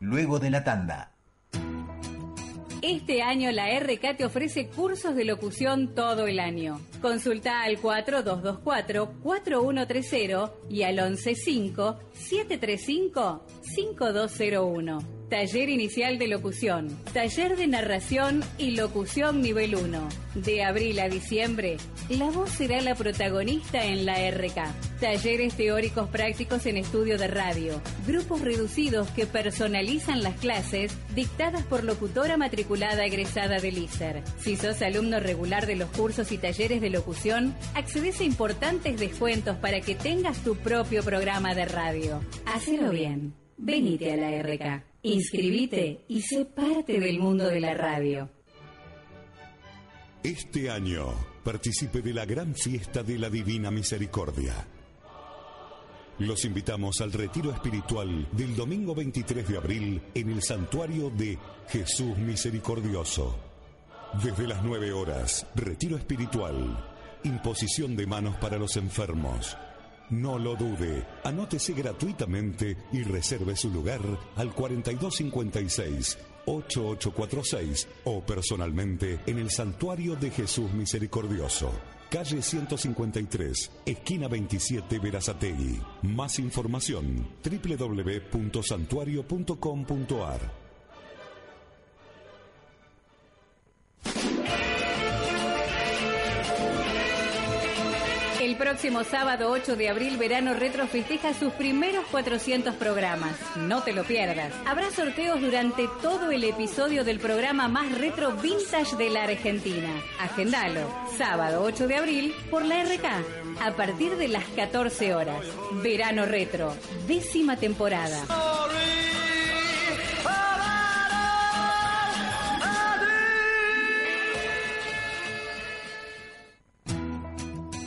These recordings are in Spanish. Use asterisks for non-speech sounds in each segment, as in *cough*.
Luego de la tanda. Este año la RK te ofrece cursos de locución todo el año. Consulta al 4224-4130 y al 115-735-5201. Taller Inicial de Locución. Taller de Narración y Locución Nivel 1. De abril a diciembre, la voz será la protagonista en la RK. Talleres teóricos prácticos en estudio de radio. Grupos reducidos que personalizan las clases dictadas por locutora matriculada egresada del ISER. Si sos alumno regular de los cursos y talleres de locución, accedes a importantes descuentos para que tengas tu propio programa de radio. Hacelo bien. Venite a la RK. Inscribite y sé parte del mundo de la radio. Este año participe de la gran fiesta de la Divina Misericordia. Los invitamos al retiro espiritual del domingo 23 de abril en el santuario de Jesús Misericordioso. Desde las 9 horas, retiro espiritual, imposición de manos para los enfermos no lo dude, anótese gratuitamente y reserve su lugar al 4256 8846 o personalmente en el Santuario de Jesús Misericordioso. Calle 153, esquina 27 Verazategui. Más información www.santuario.com.ar. próximo sábado 8 de abril, Verano Retro festeja sus primeros 400 programas. No te lo pierdas. Habrá sorteos durante todo el episodio del programa más retro vintage de la Argentina. Agendalo. Sábado 8 de abril por la RK. A partir de las 14 horas. Verano Retro. Décima temporada.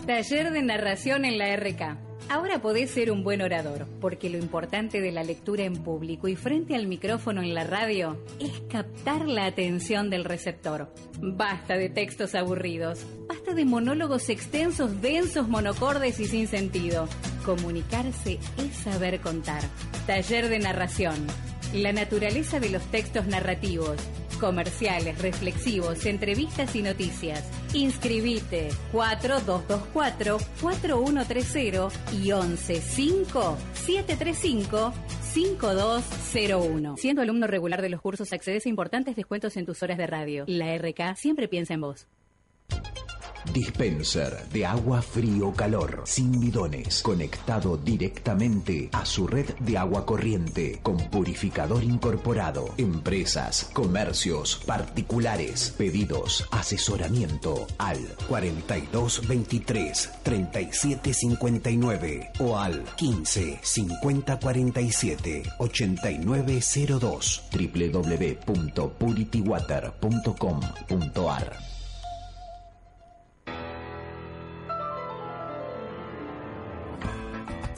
Taller de narración en la RK. Ahora podés ser un buen orador, porque lo importante de la lectura en público y frente al micrófono en la radio es captar la atención del receptor. Basta de textos aburridos, basta de monólogos extensos, densos, monocordes y sin sentido. Comunicarse es saber contar. Taller de narración. La naturaleza de los textos narrativos comerciales, reflexivos, entrevistas y noticias. Inscribite 4224-4130 y 115-735-5201. Siendo alumno regular de los cursos, accedes a importantes descuentos en tus horas de radio. La RK siempre piensa en vos. Dispenser de agua frío calor, sin bidones, conectado directamente a su red de agua corriente, con purificador incorporado. Empresas, comercios, particulares, pedidos, asesoramiento al 4223 3759 o al 15 50 47 8902 www.puritywater.com.ar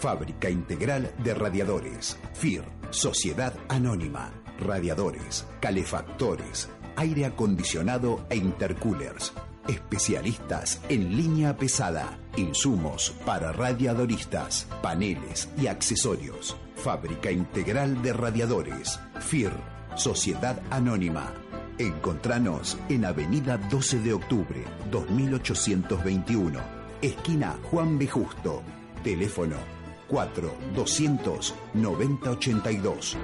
Fábrica Integral de Radiadores. FIR, Sociedad Anónima. Radiadores, calefactores, aire acondicionado e intercoolers. Especialistas en línea pesada. Insumos para radiadoristas, paneles y accesorios. Fábrica Integral de Radiadores. FIR, Sociedad Anónima. Encontranos en Avenida 12 de Octubre, 2821, esquina Juan B. Justo. Teléfono 4 200 9082.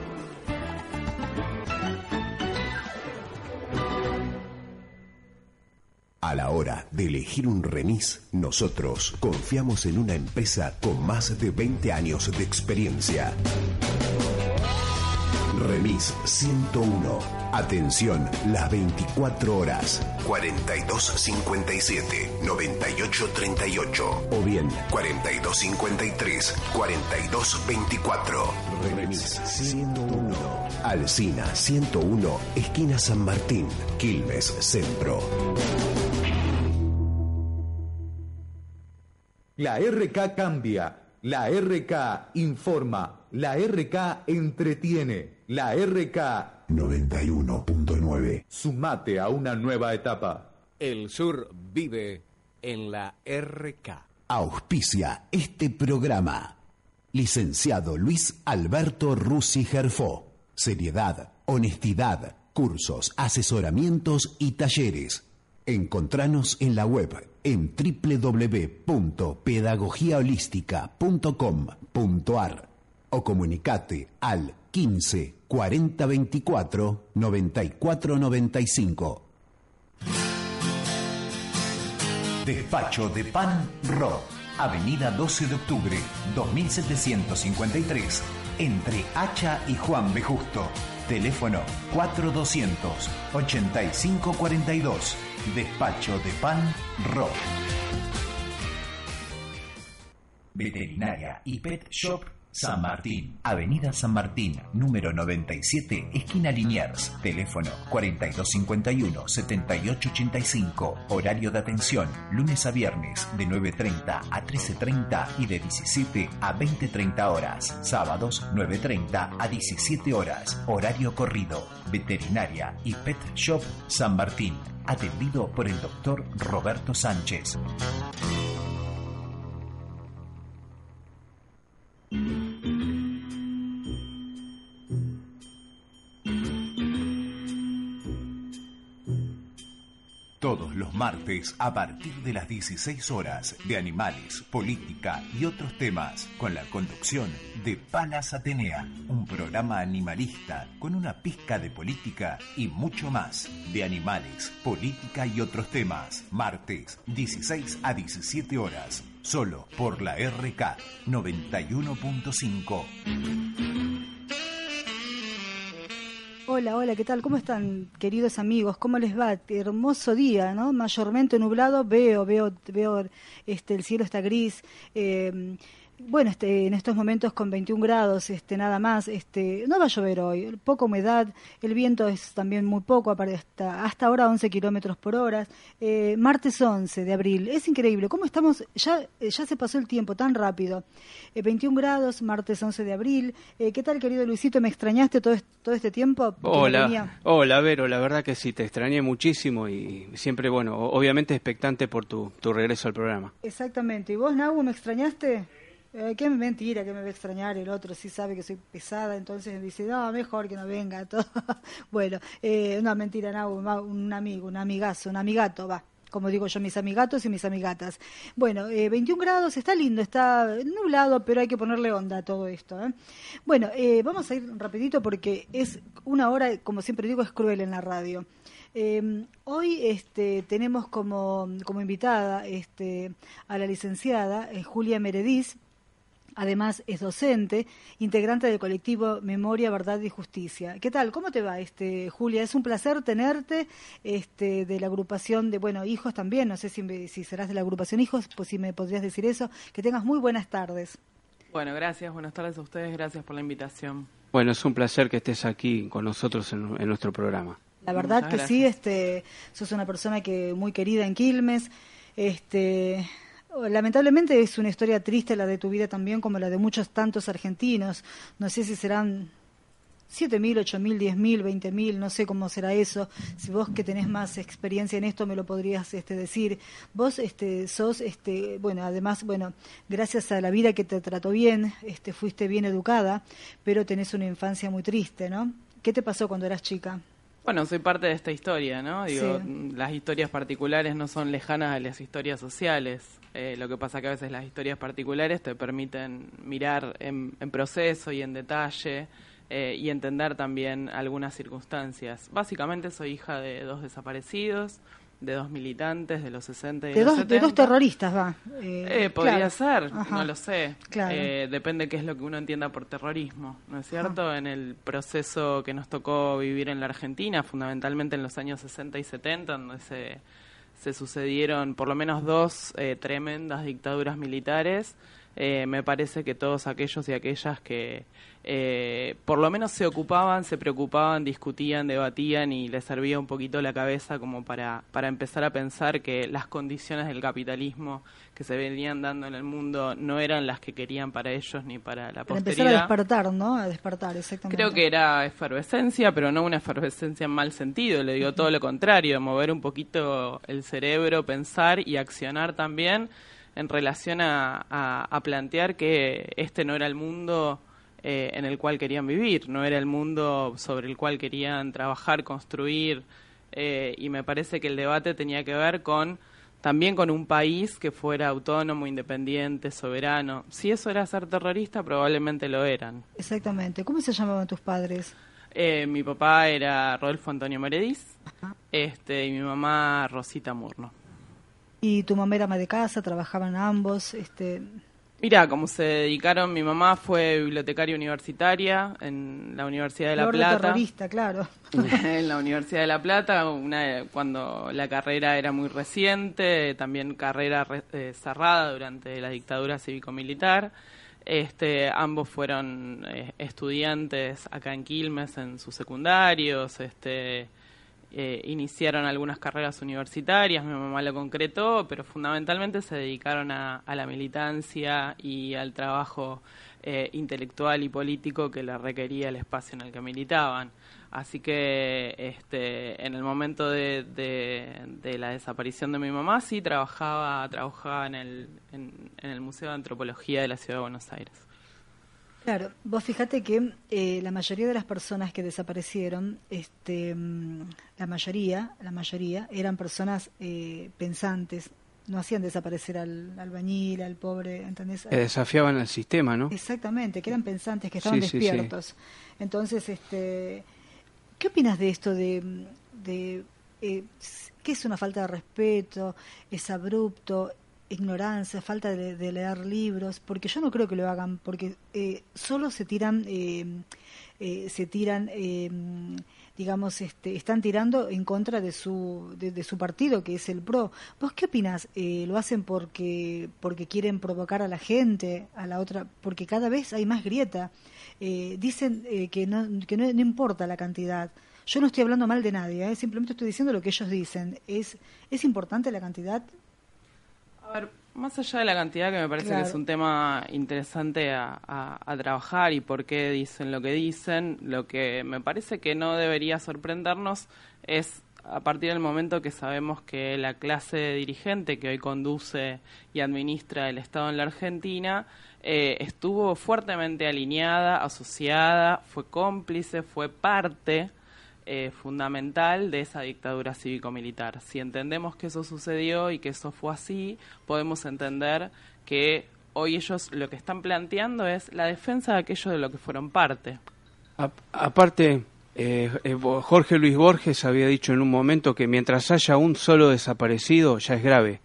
A la hora de elegir un remis, nosotros confiamos en una empresa con más de 20 años de experiencia. Remis 101. Atención, las 24 horas. 4257-9838. O bien, 4253-4224. Remis 101. Alcina 101, esquina San Martín, Quilmes Centro. La RK cambia. La RK informa. La RK entretiene. La RK 91.9. Sumate a una nueva etapa. El sur vive en la RK. Auspicia este programa. Licenciado Luis Alberto Rusi Gerfó. Seriedad, honestidad, cursos, asesoramientos y talleres. Encontranos en la web en www.pedagogiaholística.com.ar o comunicate al 15 40 24 94 95. Despacho de Pan Ro, Avenida 12 de Octubre, 2753, entre Hacha y Juan B. Justo. Teléfono 4200 8542. Despacho de Pan Ro. Veterinaria y Pet Shop San Martín. Avenida San Martín, número 97, esquina Liniers. Teléfono 4251-7885. Horario de atención, lunes a viernes, de 9.30 a 13.30 y de 17 a 20.30 horas. Sábados, 9.30 a 17 horas. Horario corrido. Veterinaria y Pet Shop San Martín. Atendido por el doctor Roberto Sánchez. Todos los martes a partir de las 16 horas de animales, política y otros temas con la conducción de Palas Atenea, un programa animalista con una pizca de política y mucho más de animales, política y otros temas. Martes 16 a 17 horas, solo por la RK 91.5. Hola, hola, ¿qué tal? ¿Cómo están, queridos amigos? ¿Cómo les va? Hermoso día, ¿no? Mayormente nublado, veo, veo, veo, este, el cielo está gris. Eh, bueno, este, en estos momentos con 21 grados, este, nada más, este, no va a llover hoy, poca humedad, el viento es también muy poco, hasta, hasta ahora 11 kilómetros por hora, eh, martes 11 de abril, es increíble, ¿cómo estamos? Ya, eh, ya se pasó el tiempo tan rápido, 21 grados, martes 11 de abril, ¿qué tal querido Luisito? ¿Me extrañaste todo, todo este tiempo? Hola, hola Vero, la verdad que sí, te extrañé muchísimo y siempre, bueno, obviamente expectante por tu, tu regreso al programa. Exactamente, ¿y vos, Nau, me extrañaste? Eh, qué mentira que me va a extrañar el otro, sí sabe que soy pesada, entonces me dice, no, mejor que no venga. *laughs* Todo. bueno, eh, no, mentira, no, un amigo, un amigazo, un amigato, va. Como digo yo, mis amigatos y mis amigatas. Bueno, eh, 21 grados, está lindo, está nublado, pero hay que ponerle onda a todo esto. ¿eh? Bueno, eh, vamos a ir rapidito porque es una hora, como siempre digo, es cruel en la radio. Eh, hoy este, tenemos como, como invitada este, a la licenciada Julia Merediz, Además es docente, integrante del colectivo Memoria, Verdad y Justicia. ¿Qué tal? ¿Cómo te va, este, Julia? Es un placer tenerte este, de la agrupación de, bueno, hijos también, no sé si, si serás de la agrupación hijos, pues si me podrías decir eso. Que tengas muy buenas tardes. Bueno, gracias, buenas tardes a ustedes, gracias por la invitación. Bueno, es un placer que estés aquí con nosotros en, nuestro programa. La verdad que sí, este, sos una persona que muy querida en Quilmes, este, Lamentablemente es una historia triste la de tu vida también, como la de muchos tantos argentinos. No sé si serán siete mil, ocho mil, diez mil, veinte mil, no sé cómo será eso. Si vos que tenés más experiencia en esto me lo podrías este, decir. Vos este, sos, este, bueno, además, bueno, gracias a la vida que te trató bien, este, fuiste bien educada, pero tenés una infancia muy triste, ¿no? ¿Qué te pasó cuando eras chica? Bueno, soy parte de esta historia, ¿no? Digo, las historias particulares no son lejanas a las historias sociales. Eh, lo que pasa que a veces las historias particulares te permiten mirar en, proceso y en detalle eh, y entender también algunas circunstancias. Básicamente soy hija de dos desaparecidos, de dos militantes de los 60 y de, los dos, De dos terroristas, va. Eh, eh podría ser, no lo sé. Eh, depende qué es lo que uno entienda por terrorismo, ¿no es cierto? En el proceso que nos tocó vivir en la Argentina, fundamentalmente en los años 60 y 70, donde se, se sucedieron por lo menos dos eh, tremendas dictaduras militares, me parece que todos aquellos y aquellas que eh, por lo menos se ocupaban, se preocupaban, discutían, debatían y les servía un poquito la cabeza como para, para empezar a pensar que las condiciones del capitalismo que se venían dando en el mundo no eran las que querían para ellos ni para la para empezar a despertar, ¿no? A despertar, exactamente. Creo que era efervescencia, pero no una efervescencia en mal sentido, le digo todo lo contrario, mover un poquito el cerebro, pensar y accionar también en relación a, a plantear que este no era el mundo eh, en el cual querían vivir, no era el mundo sobre el cual querían trabajar, construir, eh, y me parece que el debate tenía que ver con también con un país que fuera autónomo, independiente, soberano. Si eso era ser terrorista, probablemente lo eran. Exactamente. ¿Cómo se llamaban tus padres? Eh, mi papá era Rodolfo Antonio Meredís este, y mi mamá Rosita Murno. ¿Y tu mamá era ama de casa? ¿Trabajaban ambos? Este... Mira, como se dedicaron, mi mamá fue bibliotecaria universitaria en la Universidad de La Plata. terrorista, claro. *laughs* en la Universidad de La Plata, una, cuando la carrera era muy reciente, también carrera eh, cerrada durante la dictadura cívico-militar. Este, ambos fueron eh, estudiantes acá en Quilmes en sus secundarios, este, eh, iniciaron algunas carreras universitarias, mi mamá lo concretó, pero fundamentalmente se dedicaron a, la militancia y al trabajo eh, intelectual y político que le requería el espacio en el que militaban. Así que este, en el momento de, de, la desaparición de mi mamá sí trabajaba, trabajaba en el, en el Museo de Antropología de la Ciudad de Buenos Aires. Claro, vos fíjate que eh, la mayoría de las personas que desaparecieron, este, mm, la mayoría, la mayoría eran personas eh, pensantes, no hacían desaparecer al albañil, al pobre, ¿entendés? desafiaban al sistema, ¿no? Exactamente, que eran pensantes, que estaban despiertos. Entonces, este, ¿qué opinas de esto de, de eh, qué es una falta de respeto, es abrupto, ignorancia, falta de, leer libros, porque yo no creo que lo hagan, porque eh, solo se tiran, eh, eh, se tiran, digamos, este, están tirando en contra de su, de, su partido, que es el PRO. ¿Vos qué opinas? ¿Lo hacen porque, porque quieren provocar a la gente, a la otra? Porque cada vez hay más grieta. dicen que, no, que no, importa la cantidad. Yo no estoy hablando mal de nadie, simplemente estoy diciendo lo que ellos dicen. ¿Es, ¿Es importante la cantidad? A ver, más allá de la cantidad, que me parece que es un tema interesante a, trabajar y por qué dicen lo que dicen, lo que me parece que no debería sorprendernos es a partir del momento que sabemos que la clase dirigente que hoy conduce y administra el Estado en la Argentina eh, estuvo fuertemente alineada, asociada, fue cómplice, fue parte eh, fundamental de esa dictadura cívico-militar. Si entendemos que eso sucedió y que eso fue así, podemos entender que hoy ellos lo que están planteando es la defensa de aquello de lo que fueron parte. aparte, eh, eh, Jorge Luis Borges había dicho en un momento que mientras haya un solo desaparecido ya es grave.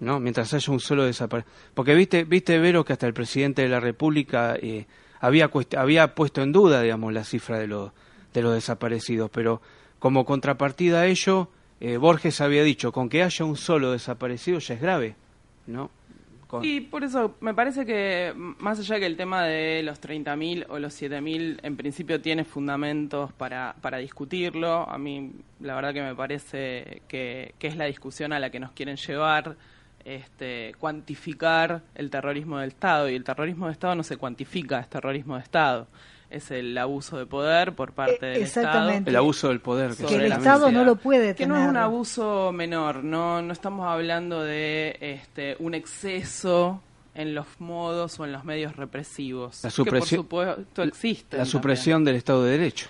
¿no? Mientras haya un solo desaparecido. Porque viste, viste, Vero, que hasta el presidente de la República había, había puesto en duda, digamos, la cifra de los de los desaparecidos, pero como contrapartida a ello, eh, Borges había dicho, con que haya un solo desaparecido ya es grave, ¿no? Y por eso me parece que más allá que el tema de los 30.000 o los 7.000 en principio tiene fundamentos para, para discutirlo, a mí la verdad que me parece que, que es la discusión a la que nos quieren llevar, este, cuantificar el terrorismo del Estado. Y el terrorismo de Estado no se cuantifica, es terrorismo de Estado es el abuso de poder por parte del Estado. El abuso del poder. Que, el Estado no lo puede tener. Que no es un abuso menor, no, no estamos hablando de este, un exceso en los modos o en los medios represivos. La supresión, que por supuesto existe. La supresión del Estado de Derecho.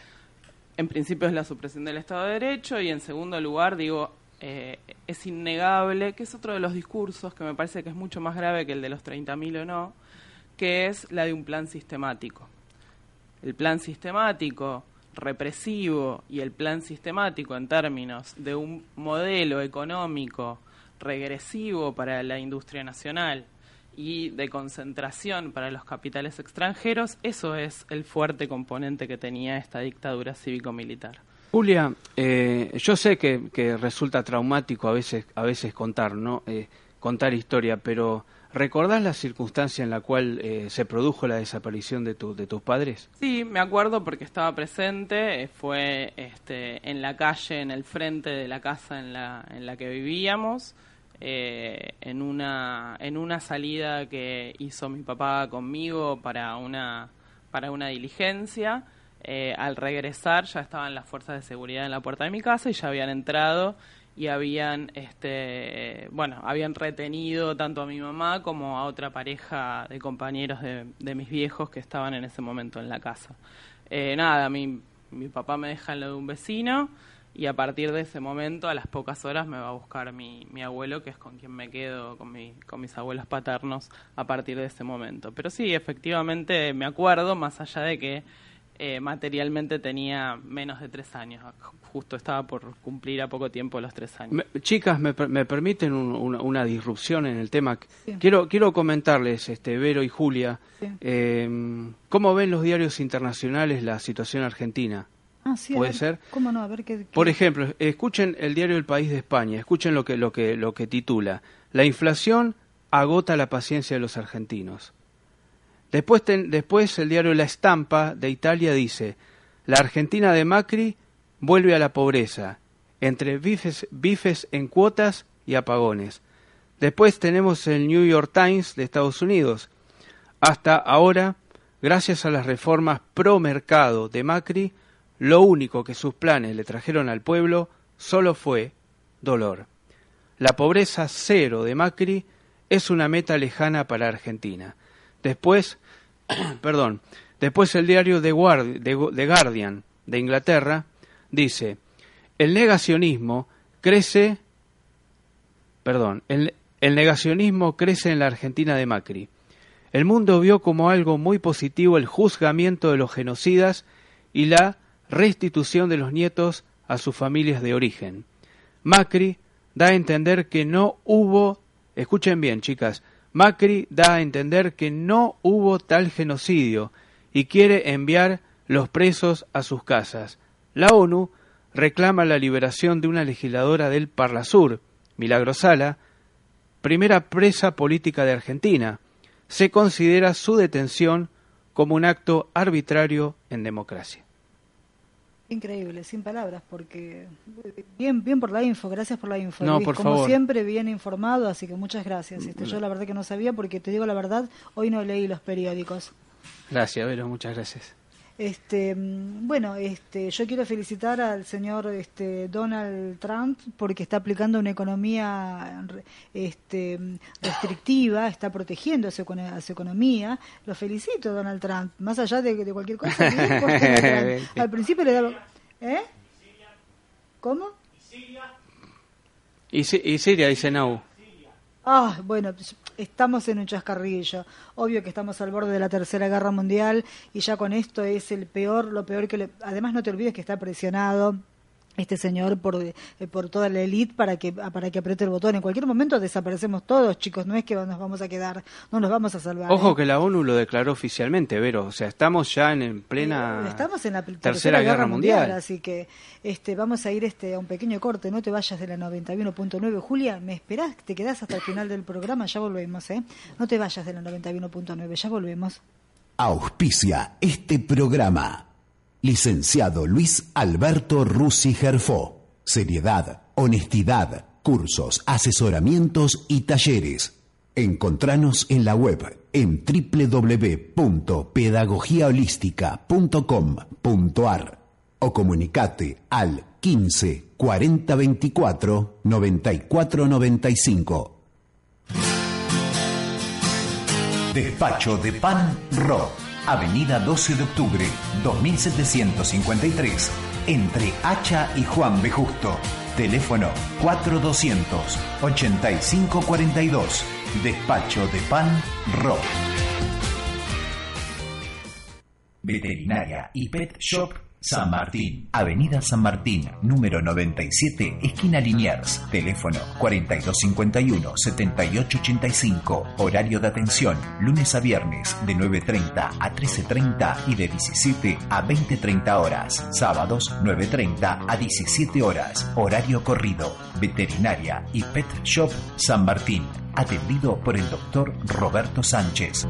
En principio es la supresión del Estado de Derecho y en segundo lugar, digo, eh, es innegable, que es otro de los discursos que me parece que es mucho más grave que el de los 30.000 o no, que es la de un plan sistemático el plan sistemático represivo y el plan sistemático en términos de un modelo económico regresivo para la industria nacional y de concentración para los capitales extranjeros, eso es el fuerte componente que tenía esta dictadura cívico-militar. Julia, eh, yo sé que, resulta traumático a veces, a veces contar, ¿no? Eh, contar historia, pero ¿recordás la circunstancia en la cual eh, se produjo la desaparición de, tu, de tus padres? Sí, me acuerdo porque estaba presente, fue este, en la calle, en el frente de la casa en la, en la que vivíamos, en, una, en una salida que hizo mi papá conmigo para una, para una diligencia eh, al regresar ya estaban las fuerzas de seguridad en la puerta de mi casa y ya habían entrado y habían, este, bueno, habían retenido tanto a mi mamá como a otra pareja de compañeros de, mis viejos que estaban en ese momento en la casa. Eh, nada, mi, mi papá me deja en lo de un vecino y a partir de ese momento, a las pocas horas, me va a buscar mi, mi abuelo, que es con quien me quedo, con, mi, con mis abuelos paternos, a partir de ese momento. Pero sí, efectivamente me acuerdo, más allá de que eh, materialmente tenía menos de tres años. Justo estaba por cumplir a poco tiempo los tres años. chicas, me, permiten una, disrupción en el tema. Quiero, quiero comentarles, este, Vero y Julia, eh, ¿cómo ven los diarios internacionales la situación argentina? Ah, ¿Puede ser? ¿Cómo no? A ver qué, Por ejemplo, escuchen el diario El País de España, escuchen lo que, lo que, lo que titula. La inflación agota la paciencia de los argentinos. Después, el diario La Estampa de Italia dice, la Argentina de Macri vuelve a la pobreza, entre bifes, bifes en cuotas y apagones. Después tenemos el New York Times de Estados Unidos. Hasta ahora, gracias a las reformas pro mercado de Macri, lo único que sus planes le trajeron al pueblo solo fue dolor. La pobreza cero de Macri es una meta lejana para Argentina. Después, *clears throat* perdón, después el diario The, Guardian de Inglaterra dice, el negacionismo crece, perdón, el, el negacionismo crece en la Argentina de Macri. El mundo vio como algo muy positivo el juzgamiento de los genocidas y la restitución de los nietos a sus familias de origen. Macri da a entender que no hubo, escuchen bien chicas, Macri da a entender que no hubo tal genocidio y quiere enviar los presos a sus casas. La ONU reclama la liberación de una legisladora del Parlasur, Milagro Sala, primera presa política de Argentina. Se considera su detención como un acto arbitrario en democracia. Increíble, sin palabras, porque bien, bien por la info, gracias por la info. No, por Como siempre, bien informado, así que muchas gracias. Este, yo la verdad que no sabía, porque te digo la verdad, hoy no leí los periódicos. Gracias, Vero, muchas gracias. Este, bueno, este, yo quiero felicitar al señor este, Donald Trump porque está aplicando una economía este, restrictiva, está protegiendo a su, economía. Lo felicito, Donald Trump, más allá de, cualquier cosa. *laughs* al principio le daba... ¿Eh? ¿Cómo? Y Siria, y Siria dice no. Ah, bueno, estamos en un chascarrillo. Obvio que estamos al borde de la Tercera Guerra Mundial y ya con esto es el peor, lo peor que le... Además no te olvides que está presionado este señor por, eh, por toda la élite para que para que apriete el botón. En cualquier momento desaparecemos todos, chicos, no es que nos vamos a quedar, no nos vamos a salvar. Ojo ¿eh? que la ONU lo declaró oficialmente, Vero, o sea, estamos ya en, plena eh, estamos en la tercera, guerra, mundial, así que este vamos a ir este a un pequeño corte, no te vayas de la 91.9, Julia, ¿me esperás? ¿Te quedás hasta el final del programa? Ya volvemos, ¿eh? No te vayas de la 91.9, ya volvemos. Auspicia este programa. Licenciado Luis Alberto Rusi Gerfó. Seriedad, honestidad, cursos, asesoramientos y talleres. Encontranos en la web en www.pedagogiaholística.com.ar o comunicate al 15 40 24 94 95. Despacho de Pan Rock Avenida 12 de Octubre, 2753, entre Hacha y Juan B. Justo. Teléfono 4200 8542. Despacho de Pan Rock. Veterinaria y Pet Shop San Martín, Avenida San Martín, número 97, esquina Liniers, teléfono 4251-7885, horario de atención, lunes a viernes de 9.30 a 13.30 y de 17 a 20.30 horas, sábados 9.30 a 17 horas, horario corrido, veterinaria y pet shop San Martín, atendido por el doctor Roberto Sánchez.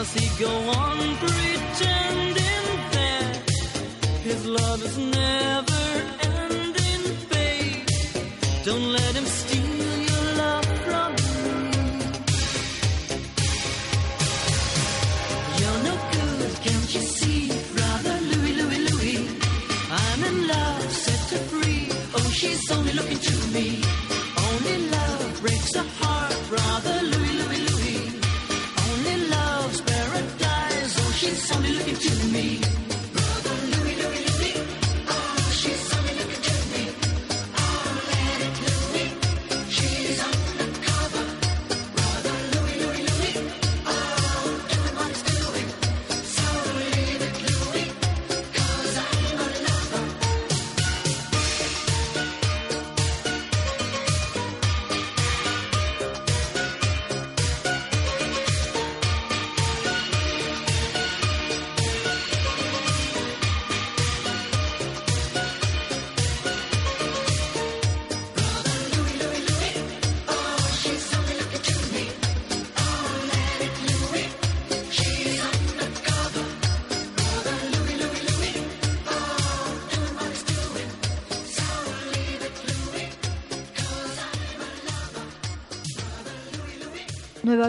Does he go on pretending that his love is never ending, babe? Don't let him steal your love from you. You're no good, can't you see, brother Louie, Louie, Louie? I'm in love, set her free. Oh, she's only looking to me. Only love breaks a heart, brother. Yes, looking to me.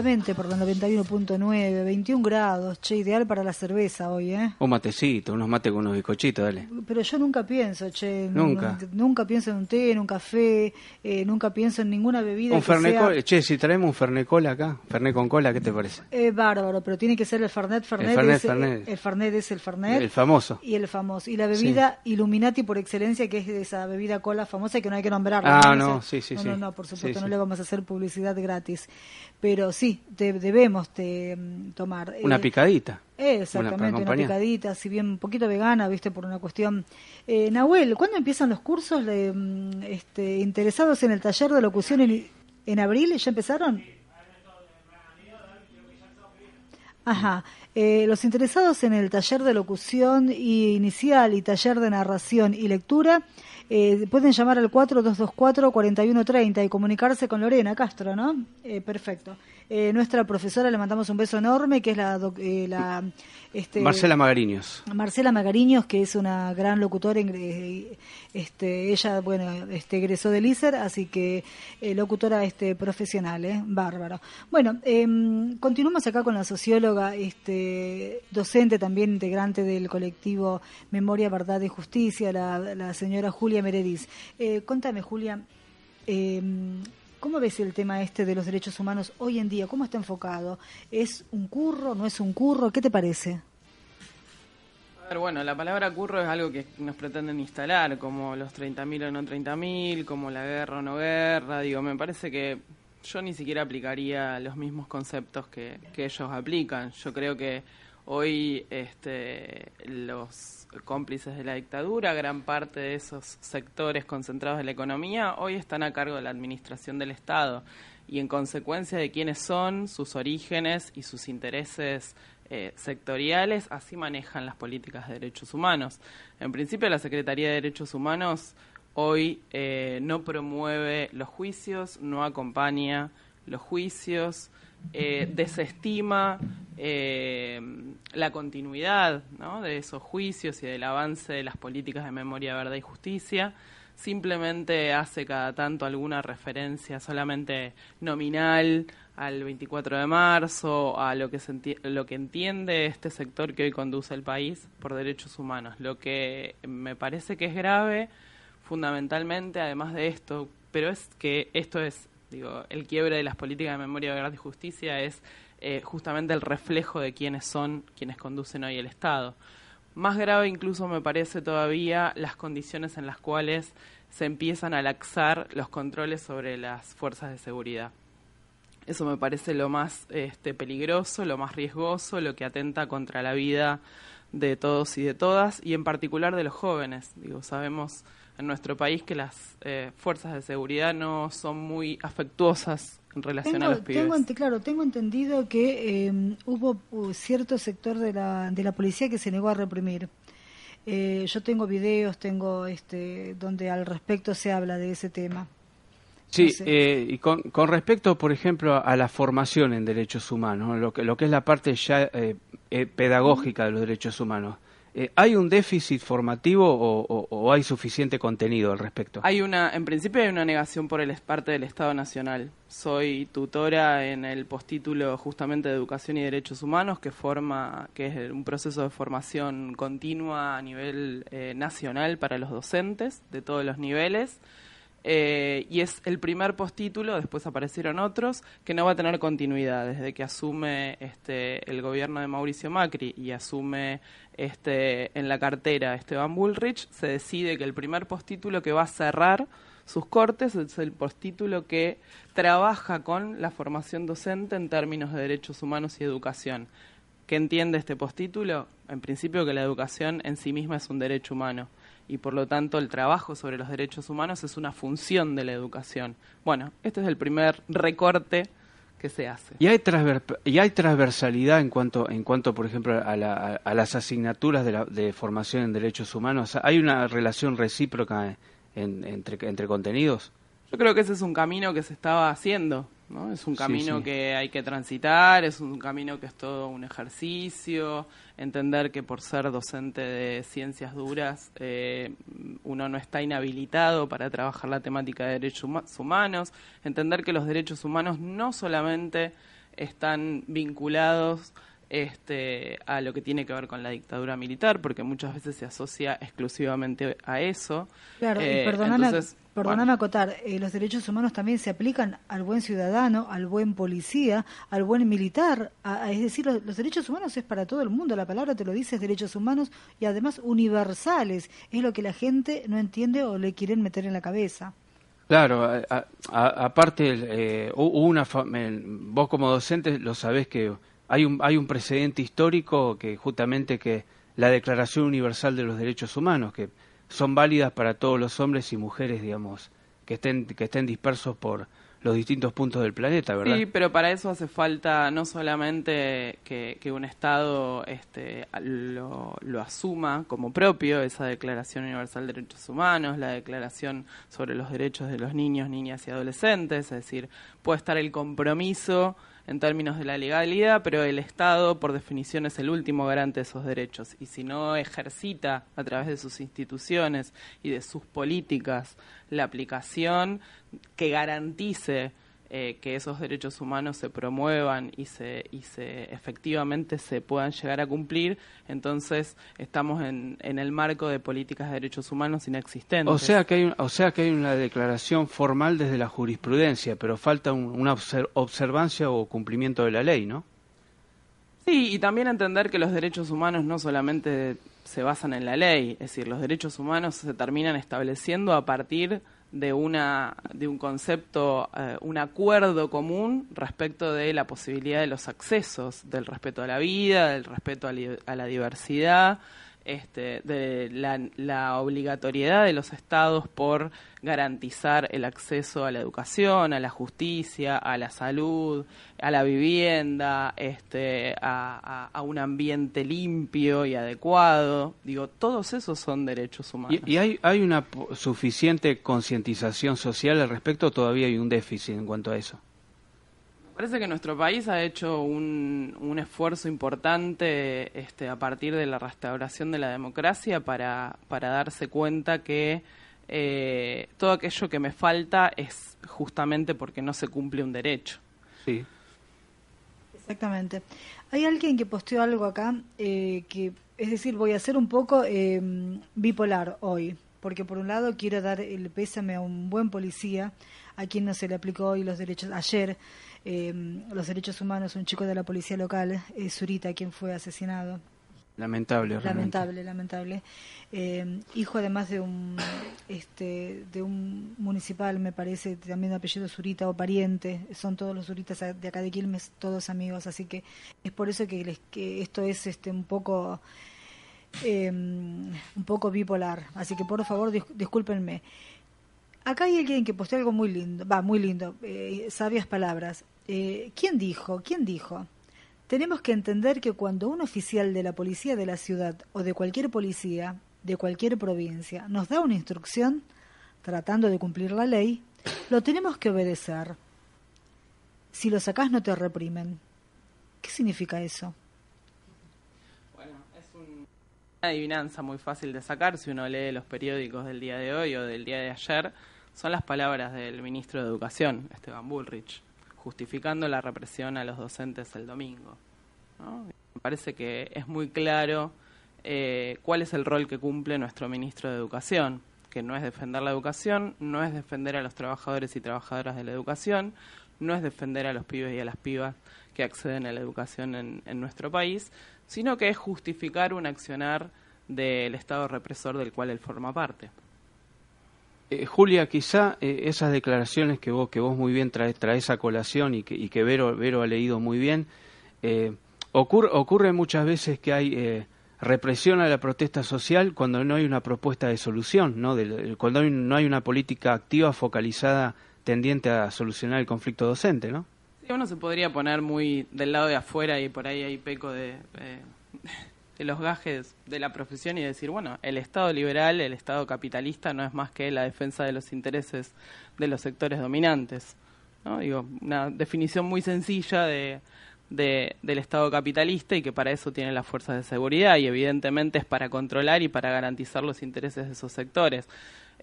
Nuevamente por la 91.9, 21 grados, che, ideal para la cerveza hoy, ¿eh? Un matecito, unos mates con unos bizcochitos, dale. Pero yo nunca pienso, che. Nunca. nunca pienso en un té, en un café, eh, nunca pienso en ninguna bebida. Un fernet, che, si traemos un fernet cola acá, fernet con cola, ¿qué te parece? Es bárbaro, pero tiene que ser el fernet, fernet. El fernet, es, fernet. El, fernet es el fernet. El famoso. Y el famoso. Y la bebida Illuminati por excelencia, que es esa bebida cola famosa que no hay que nombrarla. Ah, no, sí, sí, no, sí. No, no, por supuesto, no le vamos a hacer publicidad gratis. Pero sí, debemos de, mm, tomar. Una eh, picadita. Exactamente, una, picadita, si bien un poquito vegana, viste, por una cuestión. Eh, Nahuel, ¿cuándo empiezan los cursos de, mm, este, interesados en el taller de locución en, en abril? ¿Ya empezaron? Ajá. Eh, los interesados en el taller de locución inicial y taller de narración y lectura Eh, pueden llamar al 4224-4130 y comunicarse con Lorena Castro, ¿no? Eh, perfecto. Eh, nuestra profesora le mandamos un beso enorme, que es la, la este, Marcela Magariños. Marcela Magariños, que es una gran locutora, este, ella, bueno, este, egresó del ISER, así que eh, locutora este, profesional, ¿eh? bárbaro. Bueno, em, continuamos acá con la socióloga, este, docente también, integrante del colectivo Memoria, Verdad y Justicia, la, señora Julia Merediz. Eh, contame, Julia, em, ¿Cómo ves el tema este de los derechos humanos hoy en día? ¿Cómo está enfocado? ¿Es un curro? ¿No es un curro? ¿Qué te parece? A ver, bueno, la palabra curro es algo que nos pretenden instalar, como los 30.000 o no 30.000, como la guerra o no guerra. Digo, me parece que yo ni siquiera aplicaría los mismos conceptos que, que ellos aplican. Yo creo que hoy este, los cómplices de la dictadura, gran parte de esos sectores concentrados de la economía hoy están a cargo de la administración del Estado y en consecuencia de quiénes son, sus orígenes y sus intereses eh, sectoriales, así manejan las políticas de derechos humanos. En principio, la Secretaría de Derechos Humanos hoy eh, no promueve los juicios, no acompaña los juicios, eh, desestima eh, la continuidad de esos juicios y del avance de las políticas de memoria, verdad y justicia. Simplemente hace cada tanto alguna referencia solamente nominal al 24 de marzo, a lo que, lo que entiende este sector que hoy conduce el país por derechos humanos. Lo que me parece que es grave, fundamentalmente, además de esto, pero es que esto es Digo, el quiebre de las políticas de memoria, verdad y justicia es eh, justamente el reflejo de quiénes son quienes conducen hoy el Estado. Más grave incluso me parece todavía las condiciones en las cuales se empiezan a laxar los controles sobre las fuerzas de seguridad. Eso me parece lo más este, peligroso, lo más riesgoso, lo que atenta contra la vida de todos y de todas, y en particular de los jóvenes. Digo, sabemos en nuestro país que las eh, fuerzas de seguridad no son muy afectuosas en relación a los pibes. Tengo, claro, tengo entendido que em, hubo uh, cierto sector de la, de la policía que se negó a reprimir. Eh, yo tengo videos, tengo este, donde al respecto se habla de ese tema. Sí, eh, y con, con, respecto, por ejemplo, a la formación en derechos humanos, lo, que, lo que es la parte ya pedagógica de los derechos humanos. Eh, ¿Hay un déficit formativo o, hay suficiente contenido al respecto? Hay una, en principio hay una negación por el parte del Estado Nacional. Soy tutora en el postítulo justamente de Educación y Derechos Humanos, que forma, que es un proceso de formación continua a nivel eh, nacional para los docentes de todos los niveles. Eh, y es el primer postítulo, después aparecieron otros, que no va a tener continuidad. Desde que asume este, el gobierno de Mauricio Macri y asume este, en la cartera Esteban Bullrich, se decide que el primer postítulo que va a cerrar sus cortes es el postítulo que trabaja con la formación docente en términos de derechos humanos y educación. ¿Qué entiende este postítulo? En principio que la educación en sí misma es un derecho humano y por lo tanto el trabajo sobre los derechos humanos es una función de la educación. Bueno, este es el primer recorte que se hace. ¿Y hay, y hay transversalidad en cuanto, en cuanto, por ejemplo, a, las asignaturas de, de, formación en derechos humanos? ¿Hay una relación recíproca entre, entre contenidos? Yo creo que ese es un camino que se estaba haciendo. Es un camino que hay que transitar, es un camino que es todo un ejercicio, entender que por ser docente de ciencias duras eh, uno no está inhabilitado para trabajar la temática de derechos humanos, entender que los derechos humanos no solamente están vinculados este, a lo que tiene que ver con la dictadura militar, porque muchas veces se asocia exclusivamente a eso. Claro, y eh, perdóname, acotar, eh, los derechos humanos también se aplican al buen ciudadano, al buen policía, al buen militar, es decir, los, derechos humanos es para todo el mundo, la palabra te lo dice, es derechos humanos y además universales, es lo que la gente no entiende o le quieren meter en la cabeza. Claro, aparte, eh, una vos como docente lo sabés que hay un, hay un precedente histórico que justamente que la Declaración Universal de los Derechos Humanos, que son válidas para todos los hombres y mujeres, digamos, que estén, que estén dispersos por los distintos puntos del planeta, ¿verdad? Sí, pero para eso hace falta no solamente que, un Estado este, lo, lo, asuma como propio, esa Declaración Universal de Derechos Humanos, la Declaración sobre los Derechos de los Niños, Niñas y Adolescentes, es decir, puede estar el compromiso en términos de la legalidad, pero el Estado, por definición, es el último garante de esos derechos. Y si no ejercita a través de sus instituciones y de sus políticas la aplicación que garantice eh, que esos derechos humanos se promuevan y se, y se efectivamente se puedan llegar a cumplir, entonces estamos en, en el marco de políticas de derechos humanos inexistentes. O sea que hay, o sea que hay una declaración formal desde la jurisprudencia, pero falta una observancia o cumplimiento de la ley, ¿no? Sí, y también entender que los derechos humanos no solamente se basan en la ley, es decir, los derechos humanos se terminan estableciendo a partir de, una, de un concepto, eh, un acuerdo común respecto de la posibilidad de los accesos, del respeto a la vida, del respeto a la diversidad, este, de la, obligatoriedad de los estados por garantizar el acceso a la educación, a la justicia, a la salud, a la vivienda, este, a, un ambiente limpio y adecuado. Digo, todos esos son derechos humanos. ¿Y, hay, hay una suficiente concientización social al respecto? ¿Todavía hay un déficit en cuanto a eso? Parece que nuestro país ha hecho un, un esfuerzo importante este, a partir de la restauración de la democracia para, para darse cuenta que eh, todo aquello que me falta es justamente porque no se cumple un derecho. Sí. Exactamente. Hay alguien que posteó algo acá, eh, que es decir, voy a ser un poco eh, bipolar hoy, porque por un lado quiero dar el pésame a un buen policía, a quien no se le aplicó hoy los derechos ayer eh, los derechos humanos, un chico de la policía local, eh, Zurita, quien fue asesinado. Lamentable, lamentable, lamentable. Eh, hijo además de un este de un municipal, me parece, también de apellido Zurita o pariente. Son todos los Zuritas de acá de Quilmes, todos amigos, así que es por eso que, les, que esto es este un poco eh, un poco bipolar. Así que por favor discúlpenme. Acá hay alguien que posteó algo muy lindo, va, muy lindo, eh, sabias palabras. Eh, ¿Quién dijo? ¿Quién dijo? Tenemos que entender que cuando un oficial de la policía de la ciudad o de cualquier policía de cualquier provincia nos da una instrucción tratando de cumplir la ley, lo tenemos que obedecer. Si lo sacás no te reprimen. ¿Qué significa eso? Bueno, es una adivinanza muy fácil de sacar si uno lee los periódicos del día de hoy o del día de ayer son las palabras del ministro de Educación, Esteban Bullrich, justificando la represión a los docentes el domingo. Me parece que es muy claro eh, cuál es el rol que cumple nuestro ministro de Educación, que no es defender la educación, no es defender a los trabajadores y trabajadoras de la educación, no es defender a los pibes y a las pibas que acceden a la educación en, en nuestro país, sino que es justificar un accionar del Estado represor del cual él forma parte. Eh, Julia, quizá eh, esas declaraciones que vos, que vos muy bien traes, traes a colación y que, y que Vero, ha leído muy bien, eh, ocurre, ocurre muchas veces que hay represión a la protesta social cuando no hay una propuesta de solución, ¿no? cuando no hay una política activa focalizada tendiente a solucionar el conflicto docente, ¿no? Sí, uno se podría poner muy del lado de afuera y por ahí hay peco *laughs* de los gajes de la profesión y decir, bueno, el Estado liberal, el Estado capitalista no es más que la defensa de los intereses de los sectores dominantes. ¿no? Digo, una definición muy sencilla de, del Estado capitalista y que para eso tiene las fuerzas de seguridad y evidentemente es para controlar y para garantizar los intereses de esos sectores.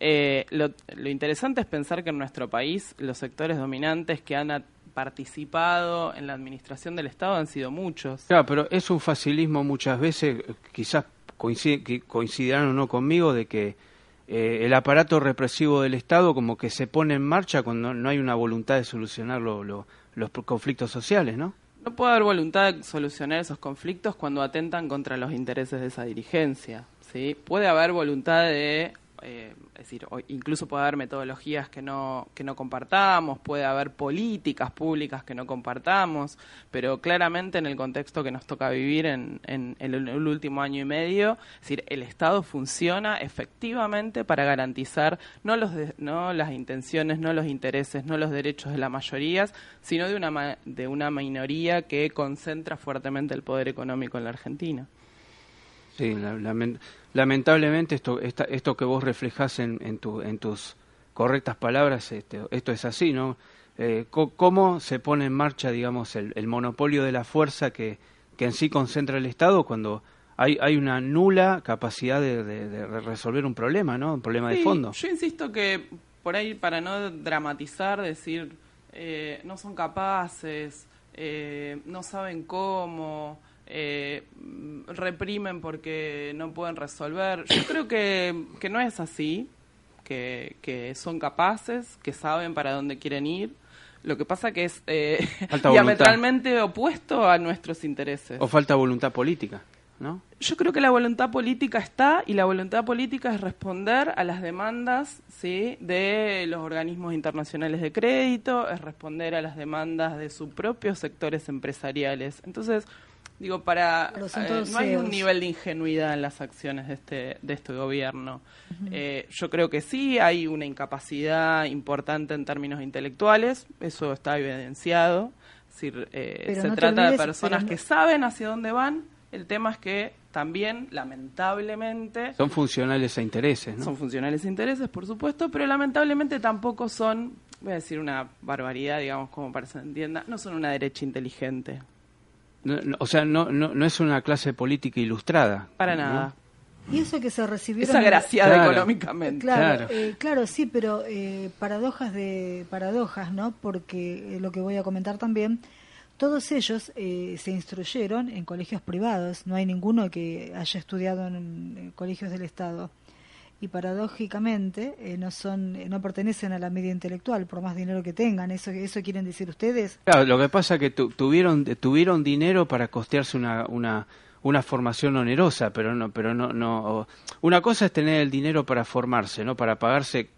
Eh, lo, lo interesante es pensar que en nuestro país los sectores dominantes que han participado en la administración del Estado han sido muchos. Claro, pero es un facilismo muchas veces, quizás coincidirán o no conmigo, de que eh, el aparato represivo del Estado como que se pone en marcha cuando no hay una voluntad de solucionar los conflictos sociales, ¿no? No puede haber voluntad de solucionar esos conflictos cuando atentan contra los intereses de esa dirigencia. ¿sí? Puede haber voluntad de eh, es decir, incluso puede haber metodologías que no, que no compartamos, puede haber políticas públicas que no compartamos, pero claramente en el contexto que nos toca vivir en, en, el, último año y medio, es decir, el Estado funciona efectivamente para garantizar no, los no las intenciones, no los intereses, no los derechos de las mayorías, sino de una, de una minoría que concentra fuertemente el poder económico en la Argentina. Sí, lamentablemente esto, esto que vos reflejás en, en, tus correctas palabras, este, esto es así, ¿no? Eh, ¿Cómo se pone en marcha, digamos, el, monopolio de la fuerza que, que, en sí concentra el Estado cuando hay, hay una nula capacidad de, resolver un problema, ¿no? Un problema de fondo. Yo insisto que por ahí, para no dramatizar, decir, eh, no son capaces, eh, no saben cómo, eh, reprimen porque no pueden resolver. Yo creo que, que no es así, que, que son capaces, que saben para dónde quieren ir. Lo que pasa que es eh, diametralmente opuesto a nuestros intereses. O falta voluntad política, ¿no? Yo creo que la voluntad política está y la voluntad política es responder a las demandas ¿sí? de los organismos internacionales de crédito, es responder a las demandas de sus propios sectores empresariales. Entonces, Digo, para eh, no hay un nivel de ingenuidad en las acciones de este de este gobierno. Eh, yo creo que sí hay una incapacidad importante en términos intelectuales, eso está evidenciado. Eh, se trata de personas que saben hacia dónde van. El tema es que también, lamentablemente... Son funcionales a intereses, ¿no? Son funcionales a intereses, por supuesto, pero lamentablemente tampoco son, voy a decir una barbaridad, digamos, como para que se entienda, no son una derecha inteligente o sea, no, no, no es una clase política ilustrada. Para nada. Y eso que se recibieron... Es agraciada económicamente. Claro, claro. Eh, sí, pero eh, paradojas de paradojas, ¿no? Porque eh, lo que voy a comentar también, todos ellos se instruyeron en colegios privados, no hay ninguno que haya estudiado en colegios del Estado y paradójicamente eh, no son eh, no pertenecen a la media intelectual por más dinero que tengan. Eso eso quieren decir ustedes. Claro lo que pasa es que tuvieron tuvieron dinero para costearse una, una una formación onerosa pero no pero no no una cosa es tener el dinero para formarse no para pagarse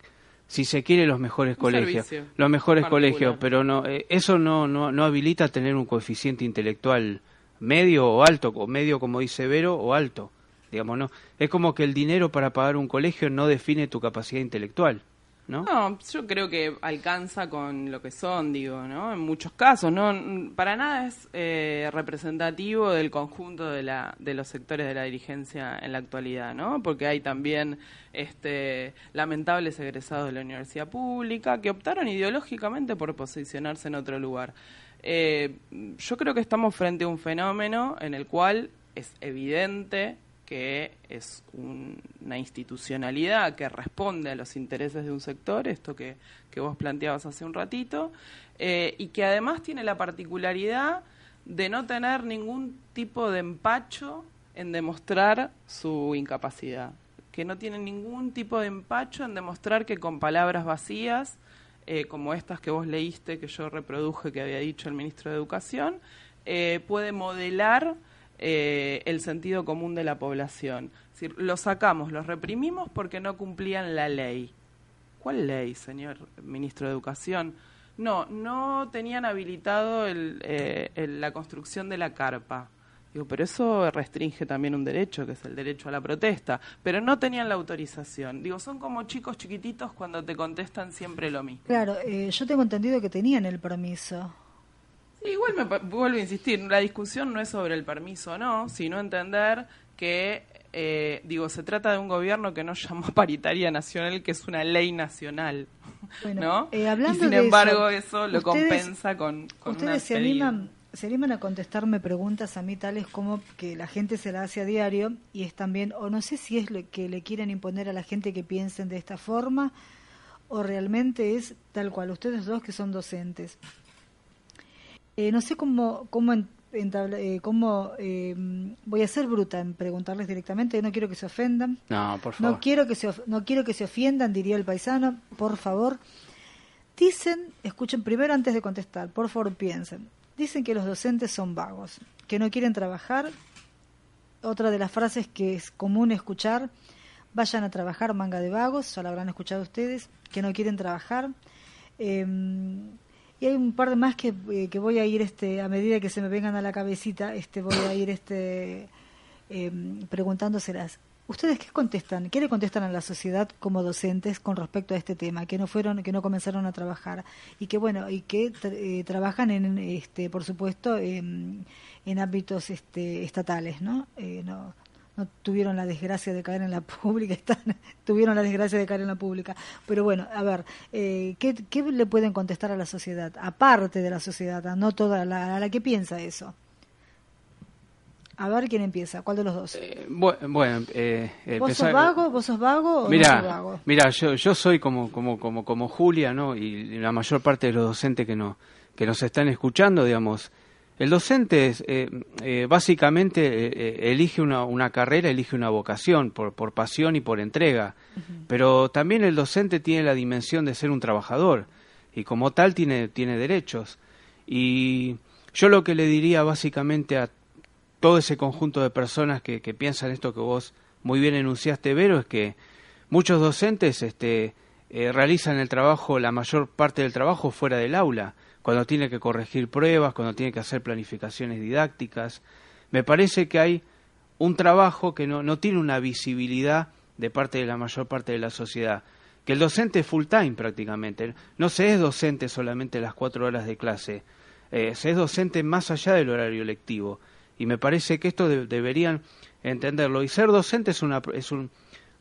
si se quiere los mejores colegios los mejores colegios pero no eh, eso no, no no habilita tener un coeficiente intelectual medio o alto o medio como dice Vero o alto digamos, ¿no? Es como que el dinero para pagar un colegio no define tu capacidad intelectual. ¿No? ¿no? yo creo que alcanza con lo que son, digo, ¿no? En muchos casos, ¿no? Para nada es eh, representativo del conjunto de, la, de los sectores de la dirigencia en la actualidad, ¿no? Porque hay también este, lamentables egresados de la universidad pública que optaron ideológicamente por posicionarse en otro lugar. Eh, yo creo que estamos frente a un fenómeno en el cual es evidente que es una institucionalidad que responde a los intereses de un sector, esto que, vos planteabas hace un ratito, eh, y que además tiene la particularidad de no tener ningún tipo de empacho en demostrar su incapacidad, que no tiene ningún tipo de empacho en demostrar que con palabras vacías, eh, como estas que vos leíste, que yo reproduje que había dicho el ministro de Educación, eh, puede modelar eh, el sentido común de la población. Es decir, los sacamos, los reprimimos porque no cumplían la ley. ¿Cuál ley, señor ministro de Educación? No, no tenían habilitado eh, la construcción de la carpa. Digo, pero eso restringe también un derecho, que es el derecho a la protesta. Pero no tenían la autorización. Digo, son como chicos chiquititos cuando te contestan siempre lo mismo. Claro, eh, yo tengo entendido que tenían el permiso. Igual me vuelvo a insistir, la discusión no es sobre el permiso o no, sino entender que, eh, digo, se trata de un gobierno que no llamó *laughs* paritaria nacional, que es una ley nacional, ¿no? Eh, hablando y sin embargo eso, lo compensa con, con ¿Ustedes se animan, se animan a contestarme preguntas a mí tales como que la gente se la hace a diario y es también, o no sé si es lo que le quieren imponer a la gente que piensen de esta forma, o realmente es tal cual, ustedes dos que son docentes eh, no sé cómo, cómo, eh, cómo eh, voy a ser bruta en preguntarles directamente, no quiero que se ofendan. No, por favor. No quiero que se, no quiero que se ofendan, diría el paisano, por favor. Dicen, escuchen primero antes de contestar, por favor piensen. Dicen que los docentes son vagos, que no quieren trabajar. Otra de las frases que es común escuchar, vayan a trabajar manga de vagos, ya lo habrán escuchado ustedes, que no quieren trabajar. Eh, y hay un par de más que, eh, que voy a ir, este, a medida que se me vengan a la cabecita, este, voy a ir este, eh, preguntándoselas. ¿Ustedes qué contestan? ¿Qué le contestan a la sociedad como docentes con respecto a este tema? Que no fueron, que no comenzaron a trabajar y que bueno y que eh, trabajan en, este, por supuesto, en, en ámbitos este, estatales, ¿no? Eh, no no tuvieron la desgracia de caer en la pública, *laughs* están, tuvieron la desgracia de caer en la pública. Pero bueno, a ver, eh, ¿qué, ¿qué, le pueden contestar a la sociedad? Aparte de la sociedad, no toda la, a la que piensa eso. A ver quién empieza, ¿cuál de los dos? Eh, bueno, eh, ¿Vos sos vago? ¿Vos sos vago o mira, no sos vago? Mira, yo, yo soy como, como, como, como Julia, ¿no? Y la mayor parte de los docentes que, no, que nos están escuchando, digamos, el docente eh, eh, básicamente eh, elige una, una, carrera, elige una vocación por, por pasión y por entrega, pero también el docente tiene la dimensión de ser un trabajador y como tal tiene, tiene derechos. Y yo lo que le diría básicamente a todo ese conjunto de personas que, que piensan esto que vos muy bien enunciaste, Vero, es que muchos docentes este, realizan el trabajo, la mayor parte del trabajo fuera del aula cuando tiene que corregir pruebas, cuando tiene que hacer planificaciones didácticas. Me parece que hay un trabajo que no, no tiene una visibilidad de parte de la mayor parte de la sociedad. Que el docente es full time prácticamente. No se es docente solamente las cuatro horas de clase, eh, se es docente más allá del horario lectivo. Y me parece que esto deberían entenderlo. Y ser docente es, una, es un,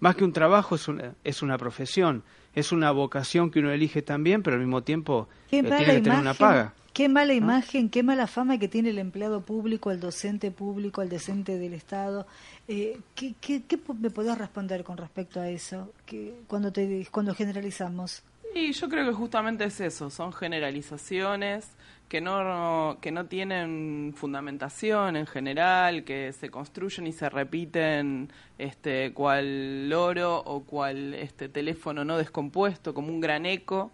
más que un trabajo, es una, es una profesión es una vocación que uno elige también, pero al mismo tiempo eh, tiene que tener una paga. Qué mala imagen, qué mala fama que tiene el empleado público, el docente público, el docente del Estado. Eh, ¿qué, qué, qué, me podés responder con respecto a eso que cuando, te, cuando generalizamos? Y yo creo que justamente es eso, son generalizaciones que no, que no tienen fundamentación en general, que se construyen y se repiten este, cual loro o cual este, teléfono no descompuesto, como un gran eco.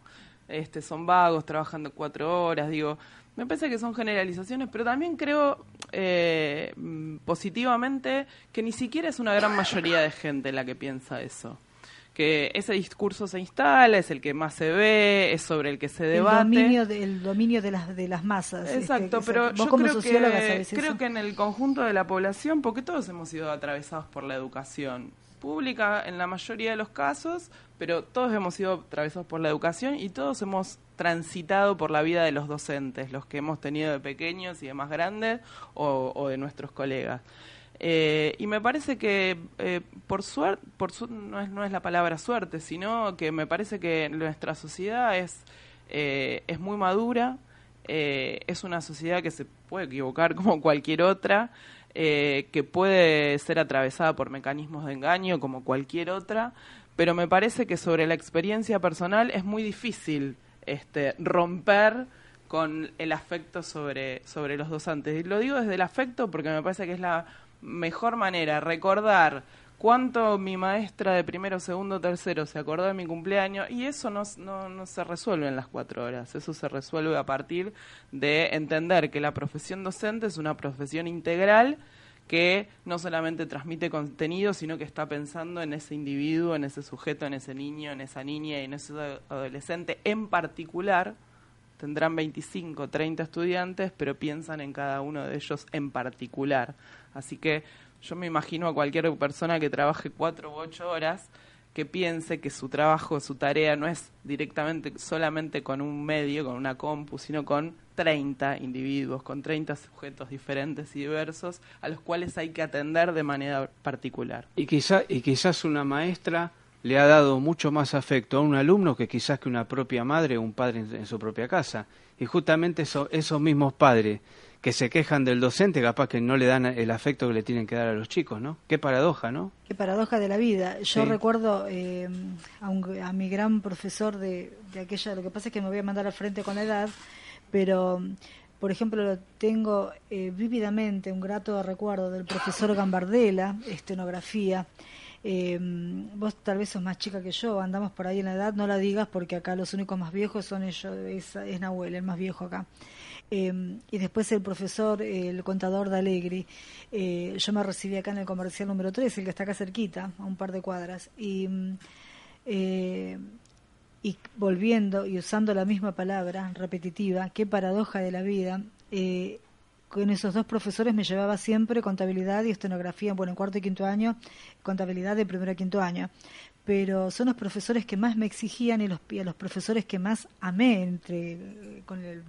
Este, son vagos, trabajando cuatro horas, digo, me parece que son generalizaciones, pero también creo eh, positivamente que ni siquiera es una gran mayoría de gente la que piensa eso que ese discurso se instala, es el que más se ve, es sobre el que se debate. El dominio de, dominio de, las, de las masas. Este, Exacto, pero yo creo, que, creo que en el conjunto de la población, porque todos hemos sido atravesados por la educación pública en la mayoría de los casos, pero todos hemos sido atravesados por la educación y todos hemos transitado por la vida de los docentes, los que hemos tenido de pequeños y de más grandes o, o de nuestros colegas. Eh, y me parece que eh, por suerte, por no, es, no es la palabra suerte, sino que me parece que nuestra sociedad es, eh, es muy madura, es una sociedad que se puede equivocar como cualquier otra, que puede ser atravesada por mecanismos de engaño como cualquier otra, pero me parece que sobre la experiencia personal es muy difícil este, romper con el afecto sobre, sobre los docentes. Y lo digo desde el afecto porque me parece que es la mejor manera recordar cuánto mi maestra de primero, segundo, tercero se acordó de mi cumpleaños y eso no, no, no, se resuelve en las cuatro horas, eso se resuelve a partir de entender que la profesión docente es una profesión integral que no solamente transmite contenido, sino que está pensando en ese individuo, en ese sujeto, en ese niño, en esa niña y en ese adolescente en particular. Tendrán 25, 30 estudiantes, pero piensan en cada uno de ellos en particular. Así que yo me imagino a cualquier persona que trabaje cuatro u ocho horas que piense que su trabajo, su tarea no es directamente solamente con un medio, con una compu, sino con 30 individuos, con 30 sujetos diferentes y diversos a los cuales hay que atender de manera particular. Y, quizá, y quizás una maestra le ha dado mucho más afecto a un alumno que quizás que una propia madre o un padre en, en su propia casa. Y justamente eso, esos mismos padres que se quejan del docente, capaz que no le dan el afecto que le tienen que dar a los chicos, ¿no? Qué paradoja, ¿no? Qué paradoja de la vida. Yo recuerdo eh, a, mi gran profesor de, de aquella, lo que pasa es que me voy a mandar al frente con la edad, pero por ejemplo, lo tengo eh, vívidamente un grato recuerdo del profesor Gambardella, estenografía, Eh, vos tal vez sos más chica que yo, andamos por ahí en la edad, no la digas porque acá los únicos más viejos son ellos, es, es Nahuel, el más viejo acá. Eh, y después el profesor, el contador de Alegri. Eh, yo me recibí acá en el comercial número 3, el que está acá cerquita, a un par de cuadras. Y, eh, y volviendo y usando la misma palabra repetitiva, qué paradoja de la vida. Con esos dos profesores me llevaba siempre contabilidad y estenografía, bueno, en cuarto y quinto año, contabilidad de primero y quinto año pero son los profesores que más me exigían y los, y los profesores que más amé entre con el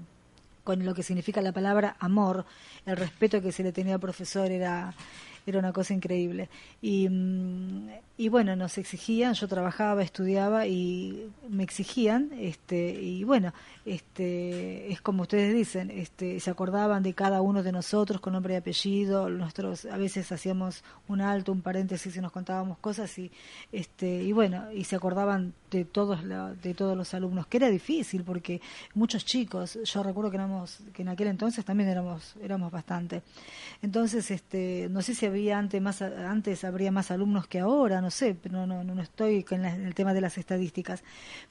con lo que significa la palabra amor, el respeto que se le tenía al profesor era, era una cosa increíble. Y, mm, y bueno, nos exigían, yo trabajaba, estudiaba y me exigían, este, y bueno, este, es como ustedes dicen, este, se acordaban de cada uno de nosotros con nombre y apellido, nosotros a veces hacíamos un alto, un paréntesis y nos contábamos cosas y, este, y bueno, y se acordaban de todos, de todos los alumnos, que era difícil porque muchos chicos, yo recuerdo que éramos, que en aquel entonces también éramos, éramos bastante. Entonces, este, no sé si había antes más, antes habría más alumnos que ahora, sé, no, no, no estoy en, el tema de las estadísticas,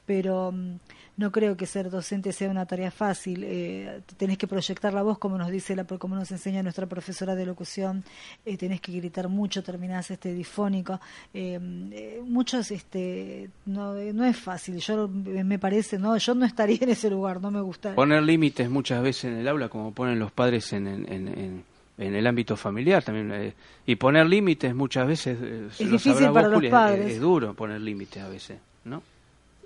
pero mm, no creo que ser docente sea una tarea fácil. Eh, tenés que proyectar la voz, como nos dice, la, como nos enseña nuestra profesora de locución, eh, tenés que gritar mucho, terminás este difónico. Eh, eh, muchos, este, no, no es fácil. Yo me parece, no, yo no estaría en ese lugar, no me gusta. Poner límites muchas veces en el aula, como ponen los padres en en el ámbito familiar también eh, y poner límites muchas veces eh, es difícil para los padres. es, duro poner límites a veces no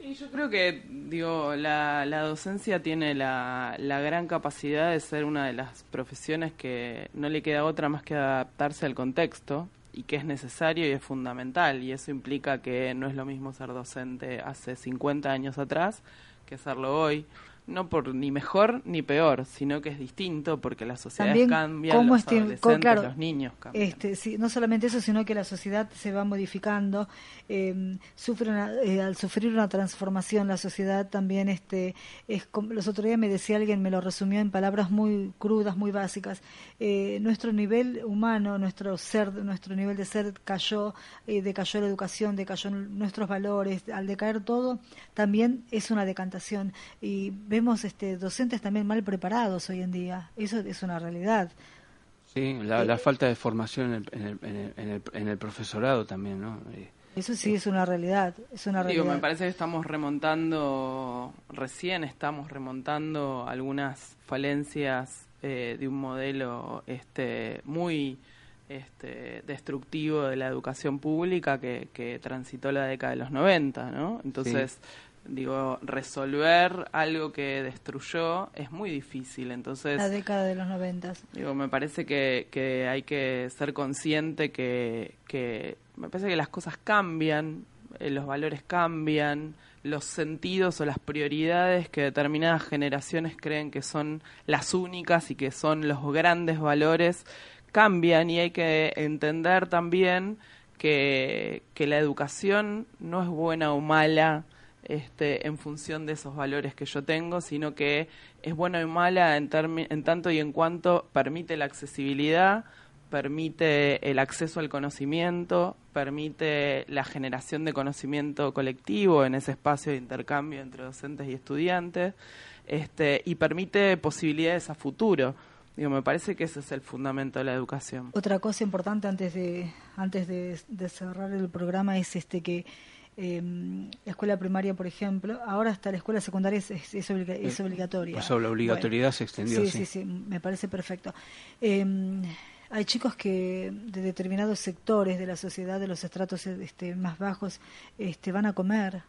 y yo creo que digo la, la docencia tiene la, la gran capacidad de ser una de las profesiones que no le queda otra más que adaptarse al contexto y que es necesario y es fundamental y eso implica que no es lo mismo ser docente hace 50 años atrás que serlo hoy no por ni mejor ni peor, sino que es distinto porque las sociedades cambian, los este, adolescentes, los niños cambian. Este, sí, no solamente eso, sino que la sociedad se va modificando, eh, sufre eh, al sufrir una transformación la sociedad también este es los otros días me decía alguien me lo resumió en palabras muy crudas, muy básicas. Eh, nuestro nivel humano, nuestro ser, nuestro nivel de ser cayó, eh, decayó la educación, decayó nuestros valores, al decaer todo también es una decantación y vemos este, docentes también mal preparados hoy en día. Eso es una realidad. Sí, la, eh, falta de formación en el, en, el, en, el, profesorado también, ¿no? Eh, eso sí es una realidad, es una realidad. Digo, me parece que estamos remontando, recién estamos remontando algunas falencias eh, de un modelo este, muy este, destructivo de la educación pública que, que transitó la década de los 90, ¿no? Entonces, digo, resolver algo que destruyó es muy difícil. Entonces, la década de los noventas. Digo, me parece que, que hay que ser consciente que, que me parece que las cosas cambian, eh, los valores cambian, los sentidos o las prioridades que determinadas generaciones creen que son las únicas y que son los grandes valores cambian y hay que entender también que, que la educación no es buena o mala este, en función de esos valores que yo tengo, sino que es buena y mala en, en tanto y en cuanto permite la accesibilidad, permite el acceso al conocimiento, permite la generación de conocimiento colectivo en ese espacio de intercambio entre docentes y estudiantes, este, y permite posibilidades a futuro. Digo, me parece que ese es el fundamento de la educación. Otra cosa importante antes de antes de, de cerrar el programa es este que eh, la escuela primaria, por ejemplo, ahora hasta la escuela secundaria es, es, obligatoria. Pues la obligatoriedad se extendió. Sí, sí, sí, me parece perfecto. Em, hay chicos que de determinados sectores de la sociedad, de los estratos este, más bajos, este, van a comer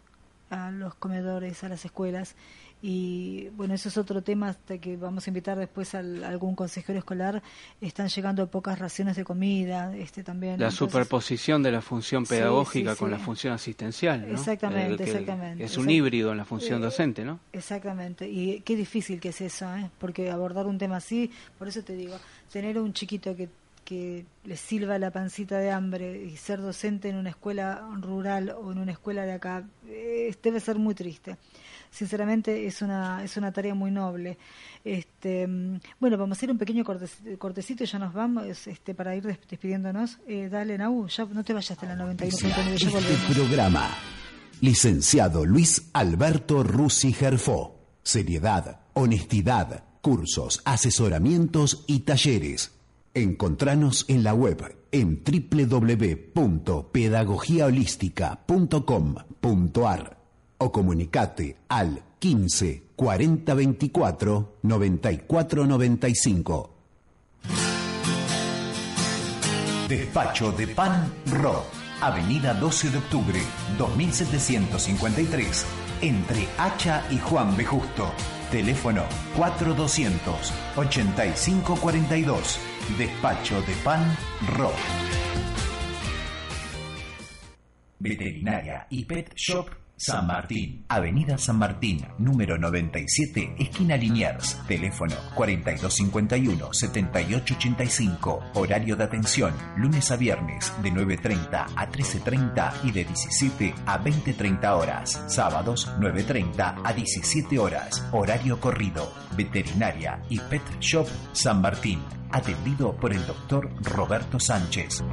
a los comedores, a las escuelas, y bueno, eso es otro tema que vamos a invitar después a algún consejero escolar. Están llegando pocas raciones de comida, este también. La superposición de la función pedagógica con la función asistencial. ¿no? Exactamente, exactamente. Es un híbrido en la función eh, docente, ¿no? Exactamente. Y qué difícil que es eso, ¿eh? porque abordar un tema así, por eso te digo, tener un chiquito que que les silba la pancita de hambre y ser docente en una escuela rural o en una escuela de acá eh, debe ser muy triste. Sinceramente es una es una tarea muy noble. Este, bueno, vamos a hacer un pequeño cortecito y ya nos vamos este, para ir despidiéndonos. Eh, dale, Nau, ya no te vayas de la 91.9, ya Este programa, licenciado Luis Alberto Rusi Gerfó. Seriedad, honestidad, cursos, asesoramientos y talleres. Encontranos en la web en www.pedagogiaholística.com.ar o comunicate al 15 40 24 94 95. Despacho de Pan Ro, Avenida 12 de Octubre, 2753, entre Hacha y Juan B. Justo. Teléfono 4200 8542. Despacho de Pan Ro. Veterinaria y Pet Shop San Martín, Avenida San Martín, número 97, esquina Liniers, teléfono 4251-7885, horario de atención, lunes a viernes de 9.30 a 13.30 y de 17 a 20.30 horas, sábados 9.30 a 17 horas, horario corrido, veterinaria y pet shop San Martín, atendido por el doctor Roberto Sánchez.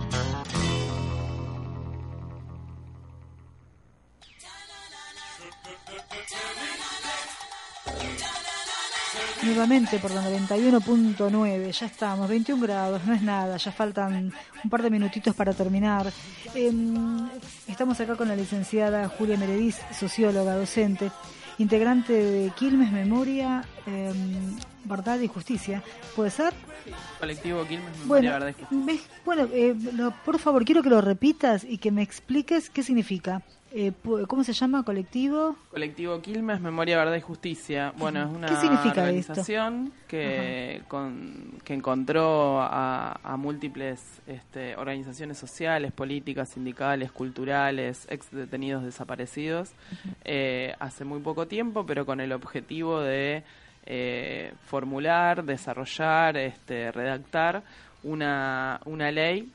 nuevamente por la 91.9, ya estamos, 21 grados, no es nada, ya faltan un par de minutitos para terminar. Em, estamos acá con la licenciada Julia Merediz, socióloga, docente, integrante de Quilmes Memoria, em, Verdad y Justicia. ¿Puede ser? Colectivo Quilmes Memoria, Verdad y Justicia. Bueno, eh, por favor, quiero que lo repitas y que me expliques qué significa. Eh, ¿Cómo se llama? ¿Colectivo? Colectivo Quilmes, Memoria, Verdad y Justicia. Bueno, es una organización que, que encontró a, múltiples este, organizaciones sociales, políticas, sindicales, culturales, ex detenidos desaparecidos eh, hace muy poco tiempo, pero con el objetivo de eh, formular, desarrollar, este, redactar una, una ley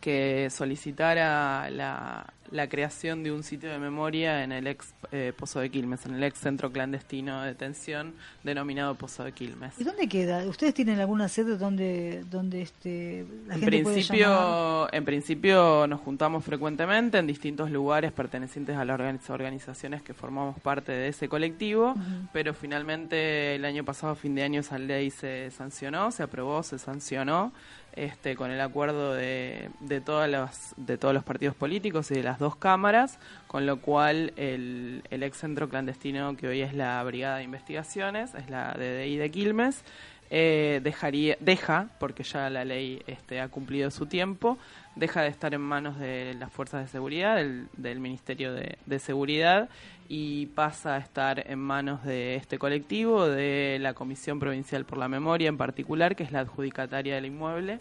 que solicitara la, la creación de un sitio de memoria en el ex eh, Pozo de Quilmes, en el ex centro clandestino de detención denominado Pozo de Quilmes. ¿Y dónde queda? ¿Ustedes tienen alguna sede donde, donde este, la en gente principio, puede En principio nos juntamos frecuentemente en distintos lugares pertenecientes a las organizaciones que formamos parte de ese colectivo, pero finalmente el año pasado, fin de año, esa ley se sancionó, se aprobó, se sancionó este, con el acuerdo de, de, todas las, de todos los partidos políticos y de las dos cámaras, con lo cual el, el ex centro clandestino que hoy es la Brigada de Investigaciones, es la DDI de Quilmes, eh, dejaría, deja, porque ya la ley este, ha cumplido su tiempo, deja de estar en manos de las fuerzas de seguridad, del, del Ministerio de, Seguridad, y pasa a estar en manos de este colectivo, de la Comisión Provincial por la Memoria en particular, que es la adjudicataria del inmueble.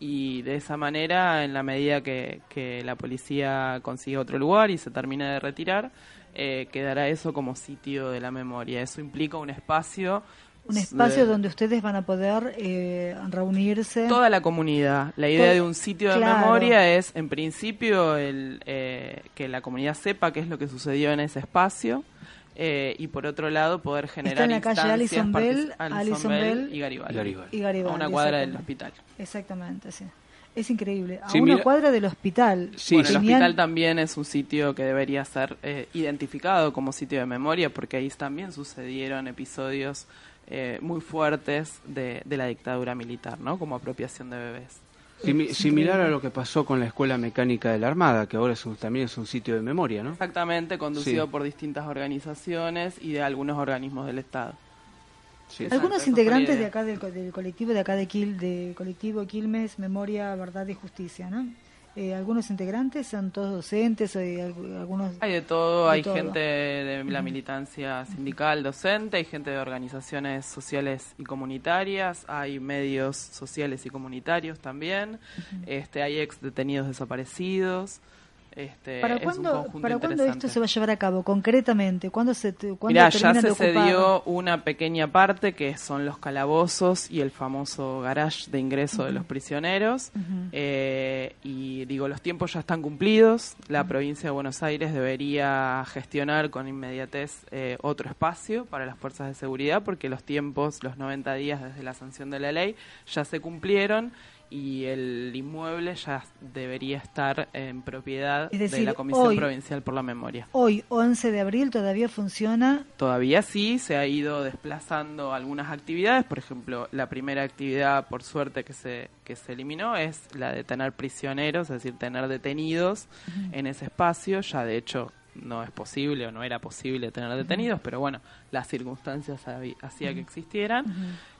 Y de esa manera, en la medida que, que la policía consiga otro lugar y se termine de retirar, eh, quedará eso como sitio de la memoria. Eso implica un espacio un espacio donde ustedes van a poder eh, reunirse. Toda la comunidad. La idea de un sitio de memoria es, en principio, el, eh, que la comunidad sepa qué es lo que sucedió en ese espacio. Eh, y por otro lado, poder generar Está en la calle Alison Bell, y Garibaldi. A una cuadra del hospital. Exactamente, sí. Es increíble. A una cuadra del hospital. Sí, el hospital también es un sitio que debería ser identificado como sitio de memoria porque ahí también sucedieron episodios eh, muy fuertes de, la dictadura militar, ¿no? Como apropiación de bebés. similar a lo que pasó con la Escuela Mecánica de la Armada, que ahora es también es un sitio de memoria, ¿no? Exactamente, conducido por distintas organizaciones y de algunos organismos del Estado. Algunos integrantes de acá del, colectivo de acá de Quil, de colectivo Quilmes Memoria, Verdad y Justicia, ¿no? Eh, algunos integrantes son todos docentes, hay algunos... Hay de todo, hay gente de la militancia sindical docente, hay gente de organizaciones sociales y comunitarias, hay medios sociales y comunitarios también, este, hay ex detenidos desaparecidos. Este, ¿Para es cuándo, ¿para cuándo esto se va a llevar a cabo concretamente? ¿Cuándo se cuándo Mirá, ya se cedió una pequeña parte que son los calabozos y el famoso garage de ingreso de los prisioneros. Eh, y digo, los tiempos ya están cumplidos. La provincia de Buenos Aires debería gestionar con inmediatez eh, otro espacio para las fuerzas de seguridad porque los tiempos, los 90 días desde la sanción de la ley, ya se cumplieron. Y el inmueble ya debería estar en propiedad Es de la Comisión hoy- Provincial por la Memoria. Hoy, 11 de abril, todavía funciona. Todavía sí, se ha ido desplazando algunas actividades. Por ejemplo, la primera actividad, por suerte, que se, que se eliminó es la de tener prisioneros, es decir, tener detenidos en ese espacio. Ya, de hecho, no es posible o no era posible tener detenidos, pero bueno, las circunstancias hacía que existieran.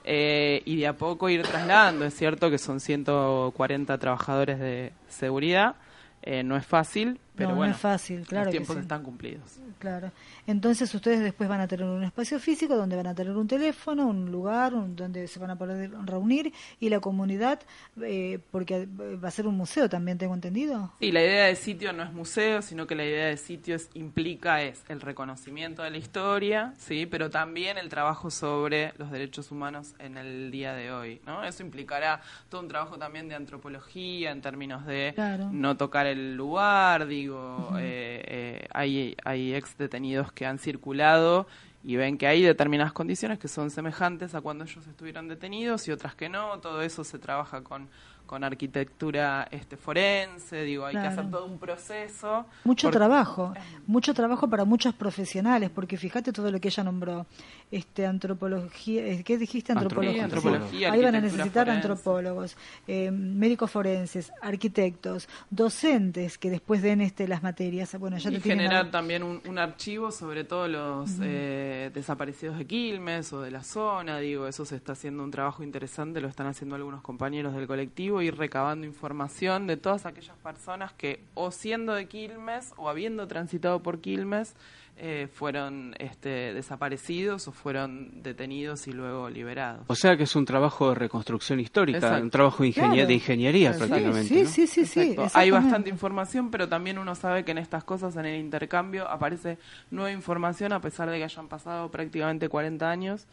Eh, y de a poco ir trasladando. Es cierto que son 140 trabajadores de seguridad. eh, no es fácil, pero no, bueno, no es fácil, claro los que tiempos sí. están cumplidos. Claro. Entonces ustedes después van a tener un espacio físico donde van a tener un teléfono, un lugar un- donde se van a poder reunir y la comunidad, eh, porque eh, va a ser un museo también, tengo entendido. Sí, la idea de sitio no es museo, sino que la idea de sitio es, implica es el reconocimiento de la historia, sí, pero también el trabajo sobre los derechos humanos en el día de hoy, ¿no? Eso implicará todo un trabajo también de antropología en términos de Claro. no tocar el lugar, digo, eh, eh, hay hay ex detenidos que han circulado y ven que hay determinadas condiciones que son semejantes a cuando ellos estuvieron detenidos y otras que no. Todo eso se trabaja con, con arquitectura este forense, digo, hay que hacer todo un proceso. Mucho Porque- trabajo, mucho trabajo para muchos profesionales, porque fíjate todo lo que ella nombró, este antropología, eh, ¿qué dijiste? Antropología, Antropología. antropología, Ahí van a necesitar forense. antropólogos, eh, médicos forenses, arquitectos, docentes que después den este las materias. Bueno, ya y te generar también un, un archivo sobre todos los eh, desaparecidos de Quilmes o de la zona, digo, eso se está haciendo un trabajo interesante, lo están haciendo algunos compañeros del colectivo, ir recabando información de todas aquellas personas que o siendo de Quilmes o habiendo transitado por Quilmes eh, fueron este, desaparecidos o fueron detenidos y luego liberados. O sea que es un trabajo de reconstrucción histórica, Exacto. un trabajo de, ingenie- Claro. de ingeniería Exacto. prácticamente. Sí, ¿no? sí, sí, sí. Hay bastante información, pero también uno sabe que en estas cosas, en el intercambio, aparece nueva información a pesar de que hayan pasado prácticamente 40 años.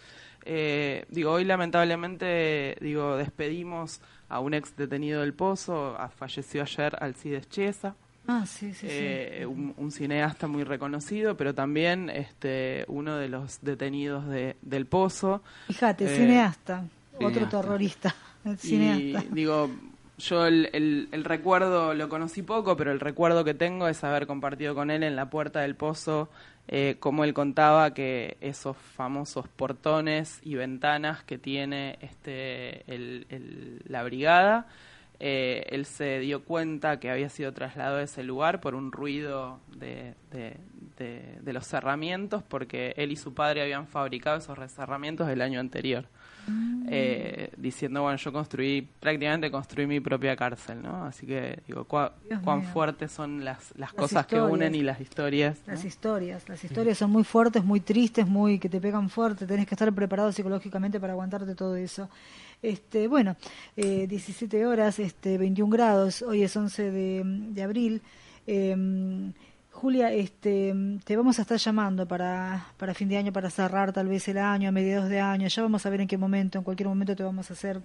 Eh, digo, hoy lamentablemente, digo, despedimos a un ex detenido del Pozo, a- falleció ayer Alcides Chiesa. Ah, sí, sí, sí. eh, un, un cineasta muy reconocido, pero también este uno de los detenidos de, del Pozo. Fíjate, eh, cineasta, otro cineasta. terrorista, el Y *laughs* cineasta. digo, yo el, el- el recuerdo lo conocí poco, pero el recuerdo que tengo es haber compartido con él en la puerta del pozo, eh, como él contaba que esos famosos portones y ventanas que tiene este el- la brigada, eh, él se dio cuenta que había sido trasladado a ese lugar por un ruido de, de- de- de los cerramientos, porque él y su padre habían fabricado esos cerramientos el año anterior eh, diciendo, bueno, yo construí, prácticamente construí mi propia cárcel, ¿no? Así que, digo, cua- cuán mío. fuertes son las, las, Las cosas que unen y las historias. ¿no? Las historias, las historias son muy fuertes, muy tristes, muy que te pegan fuerte, tenés que estar preparado psicológicamente para aguantarte todo eso. Este, bueno, eh, 17 horas, este, 21 grados, hoy es 11 de, de abril. Eh, Julia, este, te vamos a estar llamando para, para fin de año, para cerrar tal vez el año, a mediados de año. Ya vamos a ver en qué momento, en cualquier momento te vamos a hacer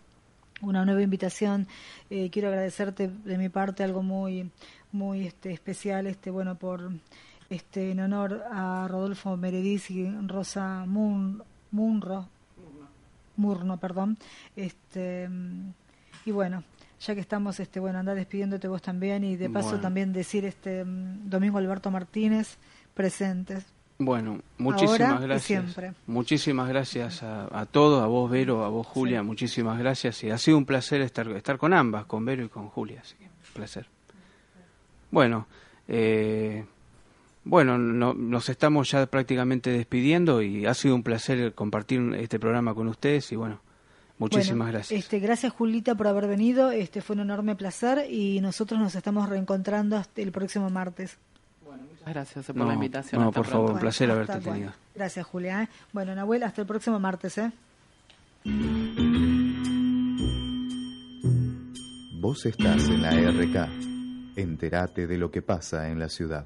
una nueva invitación. Eh, quiero agradecerte de mi parte algo muy, muy este, especial, este, bueno, por este, en honor a Rodolfo Meredith y Rosa Mun, Munro, Murno, perdón. Este, y bueno, ya que estamos, este, bueno, anda despidiéndote vos también y de paso Bueno. también decir, este, mm, Domingo Alberto Martínez, presentes. Bueno, muchísimas Ahora gracias. siempre. Muchísimas gracias a, a todos, a vos Vero, a vos Julia, muchísimas gracias. Y ha sido un placer estar, estar con ambas, con Vero y con Julia. Así que, un placer. Bueno, eh, bueno, no- nos estamos ya prácticamente despidiendo y ha sido un placer compartir este programa con ustedes y bueno, muchísimas Bueno, gracias. Este, gracias Julita por haber venido, este fue un enorme placer y nosotros nos estamos reencontrando hasta el próximo martes. Muchas gracias por No, la invitación. no, Hasta por pronto. favor, un placer Bueno, haberte hasta- bueno, tenido. gracias Julia. ¿eh? Bueno, Nahuel, hasta el próximo martes. ¿eh? Vos estás en la RK. Entérate de lo que pasa en la ciudad.